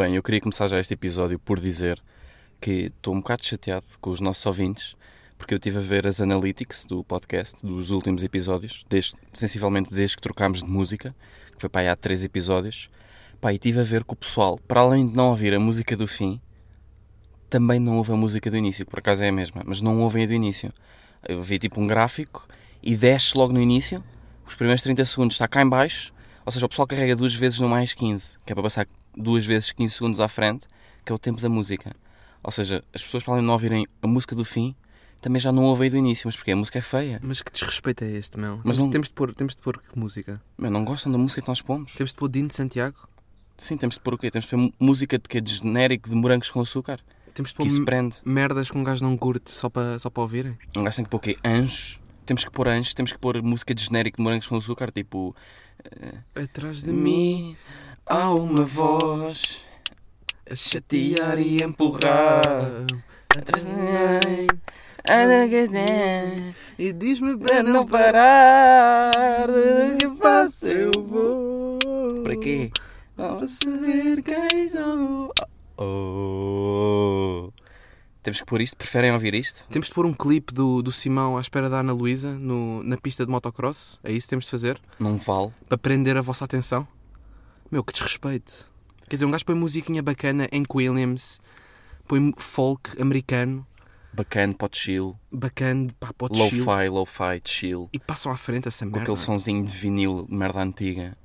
Bem, eu queria começar já este episódio por dizer que estou um bocado chateado com os nossos ouvintes, porque eu estive a ver as analytics do podcast dos últimos episódios, desde, sensivelmente desde que trocámos de música, que foi para aí há três episódios, pá, e estive a ver que o pessoal, para além de não ouvir a música do fim, também não ouve a música do início, que por acaso é a mesma, mas não ouvem a do início. Eu vi tipo um gráfico e desce logo no início, os primeiros 30 segundos está cá em baixo, ou seja, o pessoal carrega duas vezes no mais 15, que é para passar duas vezes 15 segundos à frente, que é o tempo da música. Ou seja, as pessoas para além de não ouvirem a música do fim, também já não ouvem do início, mas porque a música é feia. Mas que desrespeito é este, meu? Mas temos, não- temos, de pôr, temos de pôr que música? Meu, não gostam da música que nós pomos? Temos de pôr Dino de Santiago? Sim, temos de pôr o quê? Temos de pôr música de, quê? de genérico de morangos com açúcar? Temos de pôr isso prende. merdas que um gajo não curte só para só para ouvirem? Um gajo tem que pôr o quê? Anjos. Temos que pôr anjos, temos que pôr música de genérico de morangos com açúcar, tipo... Atrás de mim há uma voz a chatear e empurrar. Atrás de mim... E diz-me Para não parar, do que faço eu vou. Para quê? Para saber quem sou. Oh. Temos que pôr isto? Preferem ouvir isto? Temos de pôr um clipe do, do Simão à espera da Ana Luísa no- na pista de motocross. É isso que temos de fazer? Não vale. Para prender a vossa atenção? Meu, que desrespeito. Quer dizer, um gajo põe musiquinha bacana em Williams, põe folk americano, Bacana, pode chill. bacana, pá, pode chill. Low-fi, low-fi, chill. E passam à frente essa Com merda. aquele sonzinho de vinil, merda antiga.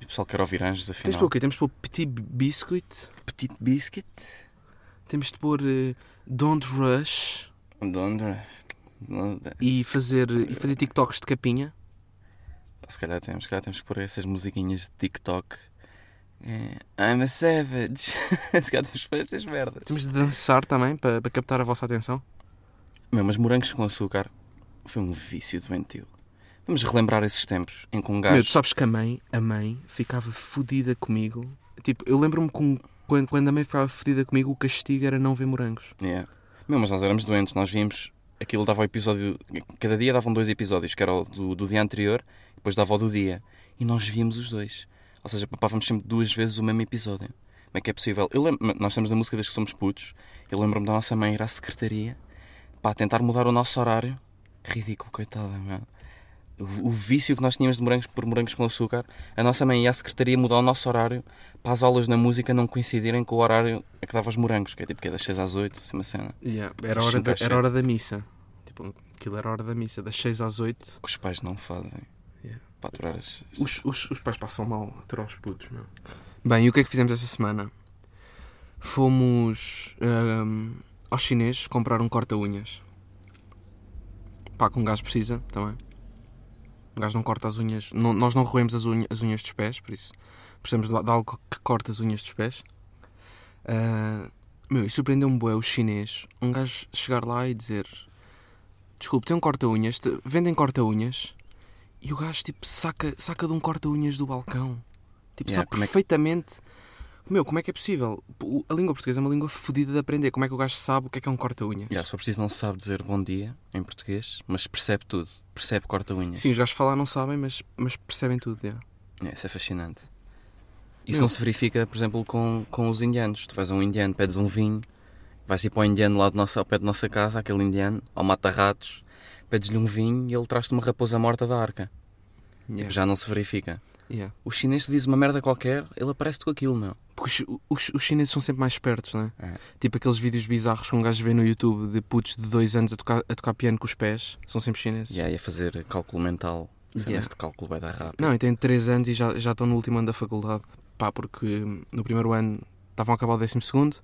E o pessoal quer ouvir anjos, Temos de afinal. pôr o quê? Temos de pôr Petit Biscuit. Petit Biscuit. Temos de pôr eh, Don't Rush. Don't- don't- E fazer, e fazer TikToks de capinha. Se calhar temos, se calhar temos que pôr essas musiquinhas de TikTok. É, I'm a savage. se calhar temos que pôr essas merdas. Temos de dançar também para, para captar a vossa atenção. Meu, mas morangos com açúcar foi um vício doentio. Vamos relembrar esses tempos em que um gajo. Meu, tu sabes que a mãe, a mãe ficava fodida comigo. Tipo, eu lembro-me quando, quando a mãe ficava fodida comigo, o castigo era não ver morangos. Yeah. Meu, mas nós éramos doentes, nós vimos. Aquilo dava o episódio. Cada dia davam dois episódios, que era o do, do dia anterior, depois dava o do dia. E nós víamos os dois. Ou seja, papávamos sempre duas vezes o mesmo episódio. Como é que é possível? Eu lembro, nós temos a música desde que somos putos. Eu lembro-me da nossa mãe ir à secretaria para tentar mudar o nosso horário. Ridículo, coitada. O, o vício que nós tínhamos de morangos por morangos com açúcar. A nossa mãe ia à secretaria mudar o nosso horário para as aulas na música não coincidirem com o horário a que dava os morangos, que é tipo que é das 6 às 8, assim uma cena. Yeah, era, hora da, era hora da missa. Tipo, aquilo era hora da missa, das 6 às 8. que os pais não fazem Yeah. para aturar as. Os, os, os pais passam mal a aturar os putos, meu. Bem, e o que é que fizemos essa semana? Fomos ahm, ao chinês comprar um corta-unhas. Pá, que um gajo precisa também. Um gajo não corta as unhas. não- nós não roemos as, unha- as unhas dos pés, por isso precisamos de, de algo que corte as unhas dos pés. Ah, meu, e surpreendeu-me bué o chinês. Um gajo chegar lá e dizer: Desculpe, tem um corta-unhas? Vendem corta-unhas? E o gajo tipo saca, saca de um corta-unhas do balcão. Tipo, Yeah, sabe como é que- perfeitamente. Meu, como é que é possível? A língua portuguesa é uma língua fodida de aprender. Como é que o gajo sabe o que é que é um corta-unhas? Yeah, se for preciso, não sabe dizer bom dia em português, mas percebe tudo. Percebe corta-unhas. Sim, os gajos falar não sabem, mas, mas percebem tudo. yeah. Yeah, isso é fascinante. Isso Meu. não se verifica, por exemplo, com, com os indianos. Tu vais a um indiano, pedes um vinho, vais ir para o indiano lá do nosso, ao pé da nossa casa, aquele indiano, ao mata-ratos, pedes-lhe um vinho e ele traz-te uma raposa morta da arca. Yeah. Tipo, já não se verifica. Yeah. O chinês te diz uma merda qualquer, ele aparece-te com aquilo, meu. Porque os, os- os chineses são sempre mais espertos, não é? É. Tipo aqueles vídeos bizarros que um gajo vê no YouTube de putos de dois anos a tocar, a tocar piano com os pés. São sempre chineses. Yeah, e a fazer cálculo mental. Cenas Yeah. de cálculo vai dar rápido. Não, e têm 3 anos e já, já estão no último ano da faculdade. Pá, porque no primeiro ano estavam a acabar o décimo segundo,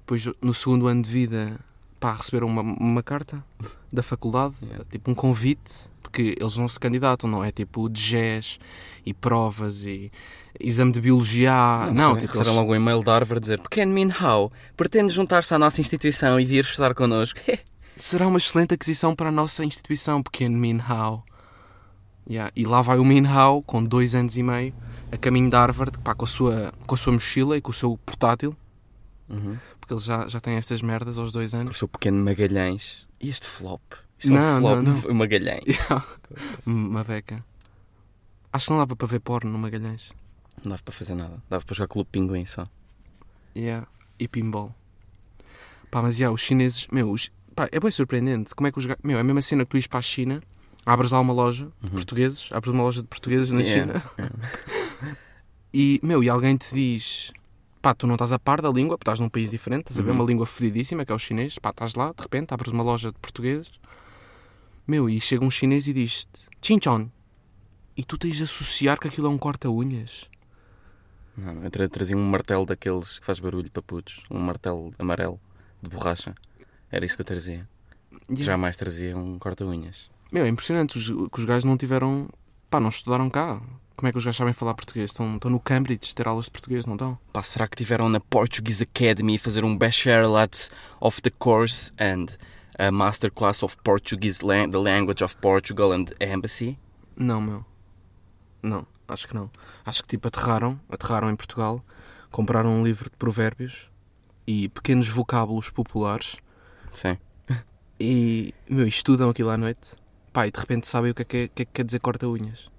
depois no segundo ano de vida, pá, receberam uma, uma carta da faculdade, Yeah. tipo um convite, porque eles não se candidatam, não é tipo de GES e provas e exame de biologia. não, recebem- tipo, eles, logo um e-mail da Harvard dizer Pequeno Min Hao, pretende juntar-se à nossa instituição e vir estudar connosco? será uma excelente aquisição para a nossa instituição, pequeno Min Hao. Yeah, E lá vai o Min Hao, com dois anos e meio, a caminho de Harvard, pá, com, a sua, com a sua mochila e com o seu portátil. Uhum. Porque ele já, já tem estas merdas aos dois Com o anos. seu pequeno Magalhães. E este flop? Isto Não, é um flop não, não. de Magalhães. Uma beca. Acho que não dava para ver porno no Magalhães. Não dava para fazer nada. Dava para jogar Clube Pinguim só. Yeah. E pinball. Pá, mas yeah, os chineses, meu, os- pá, é bem surpreendente. Como é que os. Meu, é a mesma cena que tu ires para a China, abres lá uma loja, portugueses, abres uma loja de portugueses na Uhum. Yeah, China. E, meu, e alguém te diz, pá, tu não estás a par da língua, porque estás num país diferente, estás a ver Uhum. uma língua fodidíssima, que é o chinês, pá, estás lá, de repente, abres uma loja de portugueses, meu, e chega um chinês e diz-te, Chinchon, e tu tens de associar que aquilo é um corta-unhas. Não, eu tra- trazia um martelo daqueles que faz barulho para putos. Um martelo amarelo de borracha. Era isso que eu trazia. Yeah. Jamais trazia um corta-unhas. Meu, é impressionante os, que os gajos não tiveram, pá, não estudaram cá. Como é que os gajos sabem falar português? Estão, estão no Cambridge ter aulas de português, não estão? Pá, será que tiveram na Portuguese Academy fazer um Bachelorette of the Course and a Masterclass of Portuguese, the Language of Portugal and Embassy? Não, meu. Não, acho que não. Acho que tipo aterraram, aterraram em Portugal, compraram um livro de provérbios e pequenos vocábulos populares Sim. e, meu, estudam aquilo à noite. Pá, e de repente sabem o que é que, é- que é que quer dizer corta-unhas.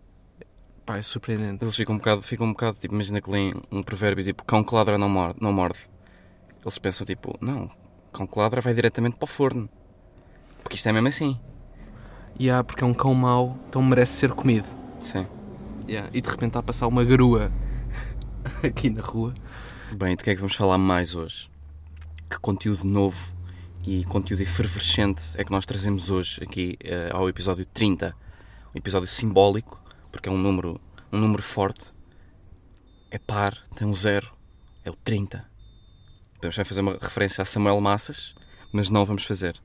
Pá, é surpreendente. Eles ficam um bocado, ficam um bocado tipo, imagina que leem um provérbio tipo cão que ladra não morde, não morde. Eles pensam tipo, não, cão que ladra vai diretamente para o forno. Porque isto é mesmo assim. E há, porque é um cão mau, então merece ser comido. Sim. Yeah, E de repente está a passar uma grua aqui na rua. Bem, de que é que vamos falar mais hoje? Que conteúdo novo e conteúdo efervescente é que nós trazemos hoje aqui eh, ao episódio 30? Um episódio simbólico, porque é um número, um número forte. É par, tem um zero, é o 30. Podemos também fazer uma referência a Samuel Massas, mas não vamos fazer.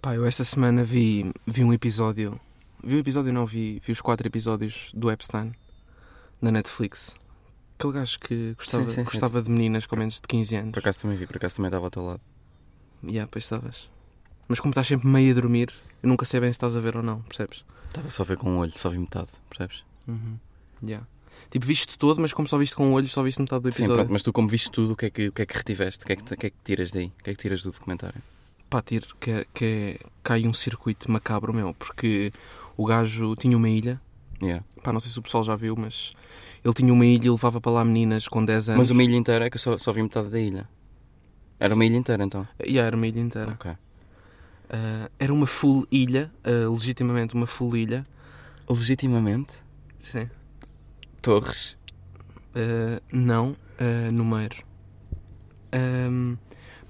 Pá, eu esta semana vi, vi um episódio. Vi um episódio, não, vi, vi os quatro episódios do Epstein na Netflix. Aquele gajo que gostava, Sim, sim, sim. gostava de meninas com menos de 15 anos. Por acaso também vi, por acaso também estava ao teu lado. Yeah, pois estavas. Mas como estás sempre meio a dormir, eu nunca sei bem se estás a ver ou não, percebes? Estava só a ver com um olho, só vi metade, percebes? Uhum. Yeah. Tipo, viste todo, mas como só viste com o olho, só viste metade do Sim, episódio. pronto, mas tu como viste tudo, o que é que, o que, é que retiveste? O que é que, o que é que tiras daí? O que é que tiras do documentário? Pá, tiro que, é- que é, cai um circuito macabro, meu, porque o gajo tinha uma ilha. Yeah. Pá, não sei se o pessoal já viu, mas ele tinha uma ilha e levava para lá meninas com 10 anos. Mas uma ilha inteira é que eu só, só vi metade da ilha. Era uma ilha inteira então. Yeah, era uma ilha inteira. Ok. Ah, era uma full ilha, ah, legitimamente uma full ilha. Legitimamente, Sim. Torres. Ah, não, número. Ahm,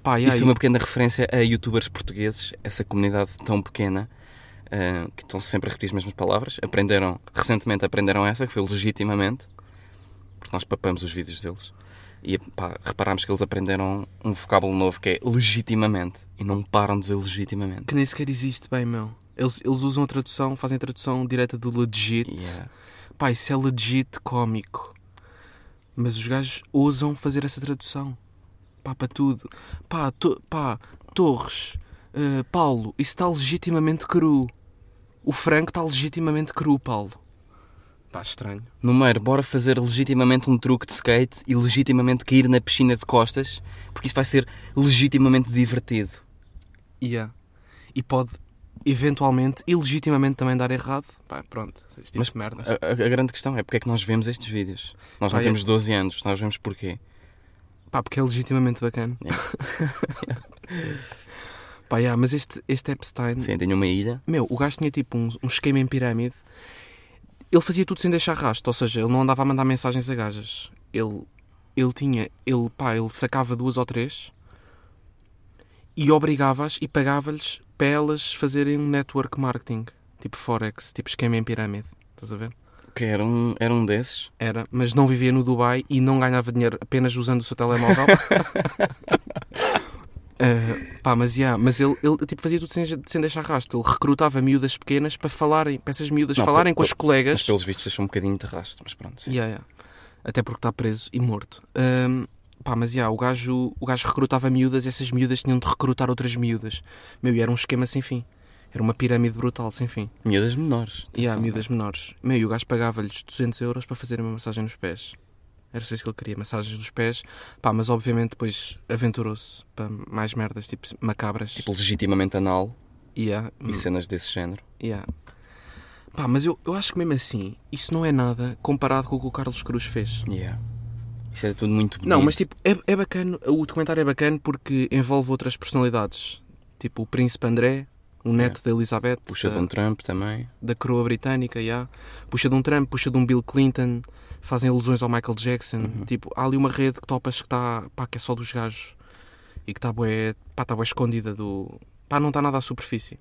pá, Isto é uma pequena referência a youtubers portugueses, essa comunidade tão pequena, que estão sempre a repetir as mesmas palavras. Aprenderam, recentemente aprenderam essa, que foi legitimamente, porque nós papamos os vídeos deles. E pá, reparámos que eles aprenderam um vocábulo novo que é legitimamente. E não param de dizer legitimamente. que nem sequer existe bem, meu. Eles, eles usam a tradução, fazem a tradução direta do legit. Yeah. Pá, isso é legit cómico. Mas os gajos ousam fazer essa tradução. Pá, para tudo. Pá, to- pá Torres, eh, Paulo, isso está legitimamente cru. O frango está legitimamente cru, Paulo. Pá, estranho. Número, bora fazer legitimamente um truque de skate e legitimamente cair na piscina de costas, porque isso vai ser legitimamente divertido. Yeah. E pode, eventualmente, ilegitimamente também dar errado. Pá, pronto. Tipo Mas de merdas. A, a- grande questão é porque é que nós vemos estes vídeos. Nós não Pá, é- temos 12 anos, nós vemos porquê. Pá, porque é legitimamente bacana. Pá, yeah, mas este, este Epstein... Sim, tenho uma ilha. Meu, o gajo tinha tipo um, um esquema em pirâmide. Ele fazia tudo sem deixar rastro, ou seja, ele não andava a mandar mensagens a gajas. Ele, ele tinha, ele, pá, ele sacava duas ou três e obrigava-as e pagava-lhes para elas fazerem um network marketing, tipo Forex, tipo esquema em pirâmide. Estás a ver? Que era um, era um desses. Era, mas não vivia no Dubai e não ganhava dinheiro apenas usando o seu telemóvel. Uh, pá, mas, yeah, mas ele, ele tipo, fazia tudo sem, sem deixar rastro. Ele recrutava miúdas pequenas para falarem, para essas miúdas Não, falarem com as pe- colegas. Mas pelos vistos deixou um bocadinho de rastro, mas pronto. sim. Yeah, yeah. Até porque está preso e morto. Um, pá, mas yeah, o, gajo, o gajo recrutava miúdas e essas miúdas tinham de recrutar outras miúdas. Meu, e era um esquema sem fim. Era uma pirâmide brutal, sem fim. Miúdas menores. E atenção. miúdas menores. Meu, e o gajo pagava-lhes 200 euros para fazerem uma massagem nos pés. Era só isso que ele queria, massagens dos pés. Pá, mas obviamente depois aventurou-se para mais merdas, tipo macabras. Tipo, legitimamente anal Yeah, e cenas desse género. yeah. Pá, mas eu, eu acho que mesmo assim, isso não é nada comparado com o que o Carlos Cruz fez. Yeah. Isso é tudo muito bonito. Não, mas tipo, é, é bacana, o documentário é bacana porque envolve outras personalidades. Tipo o Príncipe André, o neto da Elizabeth, Puxa de da, um Trump também. da coroa britânica, yeah. puxa de um Trump, puxa de um Bill Clinton, fazem alusões ao Michael Jackson. Uhum. Tipo, há ali uma rede que topas que está, pá, que é só dos gajos e que está bué, pá, está bué escondida do. pá, não está nada à superfície.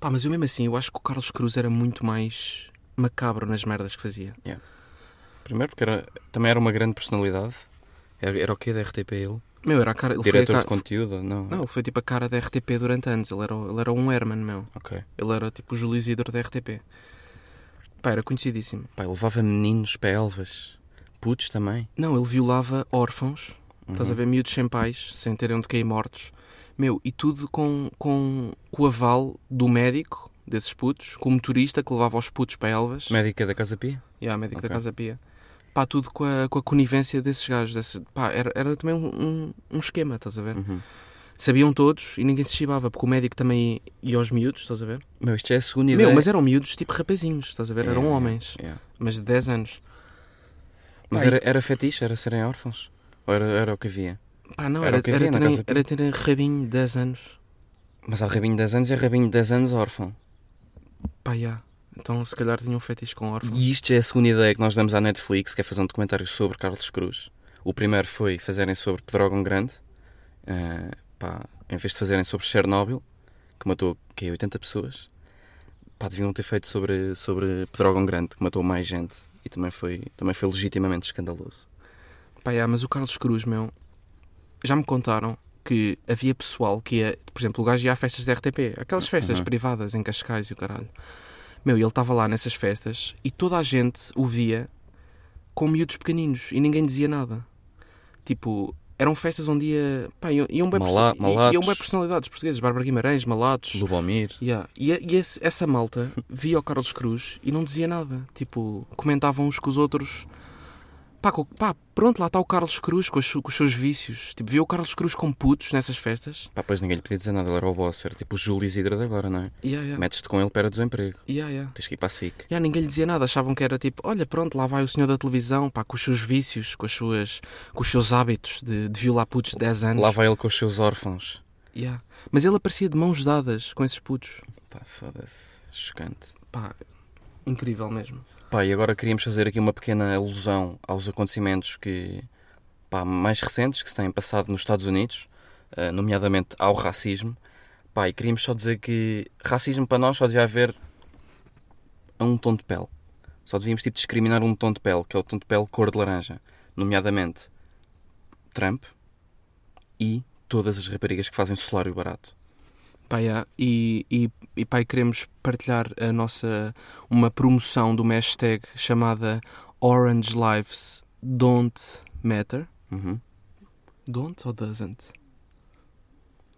Pá, mas eu mesmo assim, eu acho que o Carlos Cruz era muito mais macabro nas merdas que fazia. Primeiro porque era, também era uma grande personalidade. Era, era o quê da RTP ele? Meu, era a cara. Ele foi a Diretor cara, de conteúdo? Não. Não, foi tipo a cara da RTP durante anos. Ele era, ele era um Herman, meu. Ok. Ele era tipo o Júlio Isidro da RTP. Pá, era conhecidíssimo. Pá, ele levava meninos para Elvas. Putos também. Não, ele violava órfãos. Estás Uhum. a ver? Miúdos sem pais, sem terem onde cair mortos. Meu, e tudo com, com, com o aval do médico desses putos, com o motorista que levava os putos para Elvas. Médica da Casa Pia? E a médico Ok. da Casa Pia. Pá, tudo com a, com a conivência desses gajos. Desses, pá, era, era também um, um, um esquema, estás a ver? Uhum. Sabiam todos e ninguém se chibava, porque o médico também ia aos miúdos, estás a ver? Meu, isto é a segunda ideia. Meu, mas eram miúdos tipo rapazinhos, estás a ver? Eram É, homens, é. mas de 10 anos. Mas Pá, era, era fetiche? Era serem órfãos? Ou era, era o que havia? Pá, não, Era era, era, terem, Casa era terem rabinho de 10 anos. Mas há rabinho de 10 anos e rabinho de 10 anos órfão. Pá, já. Então se calhar tinham um fetiche com órfãos. E isto é a segunda ideia que nós damos à Netflix, que é fazer um documentário sobre Carlos Cruz. O primeiro foi fazerem sobre Pedrógão Grande. eh, pá, em vez de fazerem sobre Chernobyl, que matou que 80 pessoas, pá, deviam ter feito sobre, sobre Pedrógão Grande, que matou mais gente. E também foi, também foi legitimamente escandaloso. Pá, já, mas o Carlos Cruz, meu, já me contaram que havia pessoal que ia, por exemplo, o gajo ia a festas da RTP, aquelas festas Uhum. privadas em Cascais e o caralho. Meu, ele estava lá nessas festas e toda a gente o via com miúdos pequeninos e ninguém dizia nada. Tipo, eram festas onde ia, pá, iam, iam, bem, malatos. iam bem personalidades portuguesas, Bárbara Guimarães, Malatos. Lubomir. Yeah. E, e esse- essa malta via o Carlos Cruz e não dizia nada. Tipo, comentavam uns com os outros. Pá, pá, pronto, lá está o Carlos Cruz com os, com os seus vícios. Tipo, via o Carlos Cruz com putos nessas festas. Pá, pois ninguém lhe podia dizer nada, ele era o boss, era tipo o Júlio Isidro de agora, não é? Yeah, yeah. Metes-te com ele para desemprego. Yeah, yeah. Tens que ir para a SIC. Yeah, ninguém lhe dizia nada, achavam que era tipo, olha, pronto, lá vai o senhor da televisão, pá, com os seus vícios, com, as suas, com os seus hábitos de, de violar putos de 10 anos. Lá vai ele com os seus órfãos. Yeah. Mas ele aparecia de mãos dadas com esses putos. Pá, foda-se. Chocante. Pá, incrível mesmo. Pá, e agora queríamos fazer aqui uma pequena alusão aos acontecimentos que, pá, mais recentes que se têm passado nos Estados Unidos, eh, nomeadamente ao racismo. Pá, e queríamos só dizer que racismo para nós só devia haver a um tom de pele. Só devíamos tipo, discriminar um tom de pele, que é o tom de pele cor de laranja. Nomeadamente Trump e todas as raparigas que fazem solário barato. Pá, yeah. e, e, e pá, queremos partilhar a nossa uma promoção de uma hashtag chamada Orange Lives Don't Matter. Uhum. Don't ou doesn't?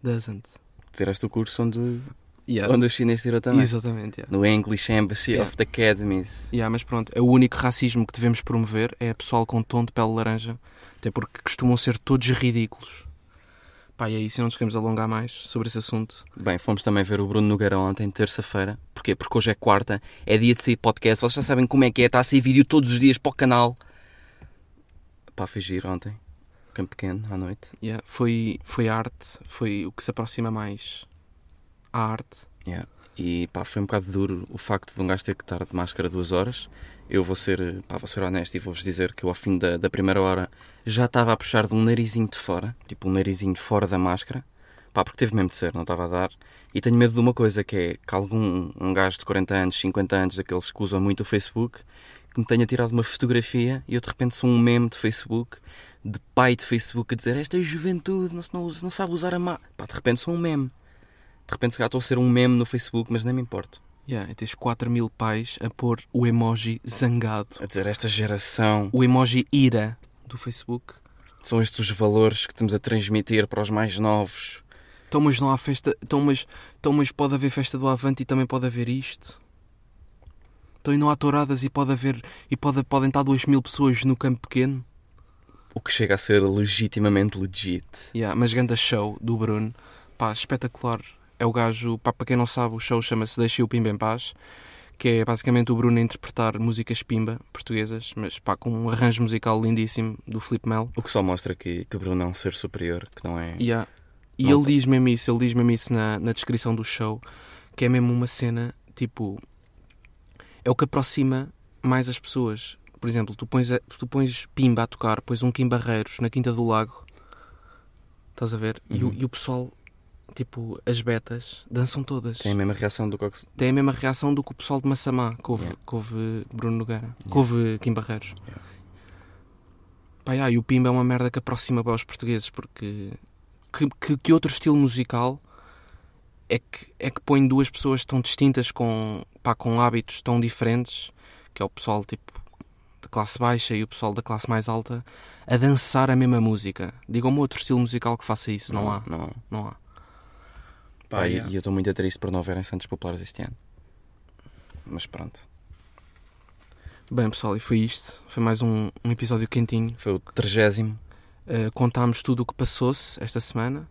Doesn't. Tiraste o curso onde, Yeah. onde o chinês tirou também. Exatamente. Yeah. No English Embassy Yeah. of the Academies. Yeah, mas pronto, é o único racismo que devemos promover é a pessoal com tom de pele laranja, até porque costumam ser todos ridículos. Pá, e é isso, não nos queremos alongar mais sobre esse assunto. Bem, fomos também ver o Bruno Nogueira ontem, terça-feira. Porquê? Porque hoje é quarta, é dia de sair podcast. Vocês já sabem como é que é, está a sair vídeo todos os dias para o canal. Pá, foi giro ontem. Campo Pequeno, à noite. Yeah, foi, foi arte, foi o que se aproxima mais à arte. Yeah. E pá, foi um bocado duro o facto de um gajo ter que estar de máscara duas horas. Eu vou ser, pá, vou ser honesto e vou-vos dizer que eu ao fim da, da primeira hora já estava a puxar de um narizinho de fora, tipo um narizinho fora da máscara. Pá, porque teve mesmo de ser, não estava a dar. E tenho medo de uma coisa, que é que algum um gajo de 40 anos, 50 anos, daqueles que usam muito o Facebook, que me tenha tirado uma fotografia e eu de repente sou um meme de Facebook, de pai de Facebook, a dizer esta juventude não, não, não sabe usar a máscara. Pá, de repente sou um meme. De repente se calhar estou a ser um meme no Facebook, mas nem me importo. Yeah, e tens 4 mil pais a pôr o emoji zangado, A dizer esta geração, o emoji ira do Facebook. são estes os valores que estamos a transmitir para os mais novos. Então, mas não há festa. Então, mas, então, mas pode haver festa do Avante e também pode haver isto. Então e não há touradas e pode haver e pode, podem estar 2 mil pessoas no campo pequeno. O que chega a ser legitimamente legit. Yeah, mas ganda show do Bruno. Pá, espetacular. É o gajo, pá, para quem não sabe, o show chama-se Deixei o Pimba em Paz, que é basicamente o Bruno a interpretar músicas pimba portuguesas, mas pá, com um arranjo musical lindíssimo do Flip Mel. O que só mostra que, que Bruno é um ser superior, que não é. Yeah. E Não ele diz mesmo isso, ele diz mesmo isso na, na descrição do show, que é mesmo uma cena, tipo, é o que aproxima mais as pessoas. Por exemplo, tu pões, tu pões Pimba a tocar, pões um Kim Barreiros na Quinta do Lago, estás a ver? E, o, Uhum. e o pessoal, tipo, as betas, dançam todas. Tem a mesma reação do que. Tem a mesma reação do que o pessoal de Massamá, que houve, Yeah. que houve Bruno Nogueira, que houve Kim Barreiros. Yeah. Pá, yeah, e o Pimba é uma merda que aproxima bem os portugueses, porque que, que, que outro estilo musical é que, é que põe duas pessoas tão distintas com, pá, com hábitos tão diferentes, que é o pessoal tipo da classe baixa e o pessoal da classe mais alta, a dançar a mesma música. Digam-me outro estilo musical que faça isso, não, há, Não. não há. Pá, e- yeah. e eu estou muito triste por não haverem Santos Populares este ano. Mas pronto. Bem, pessoal, e foi isto. Foi mais um, um episódio quentinho. Foi o trigésimo. Uh, contámos tudo o que passou-se esta semana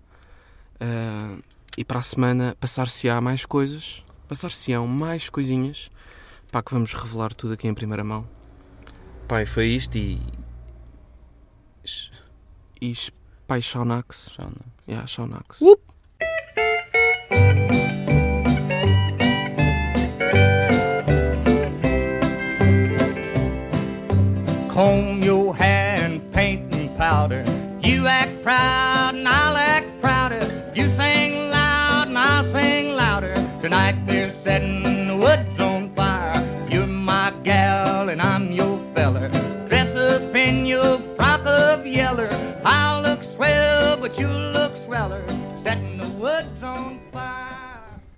Uh, e para a semana passar-se-á mais coisas, passar-se-ão mais coisinhas, pá, que vamos revelar tudo aqui em primeira mão. Pai, foi isto e. E pai, Shaunax. Não. Yeah, Shaunax. Comb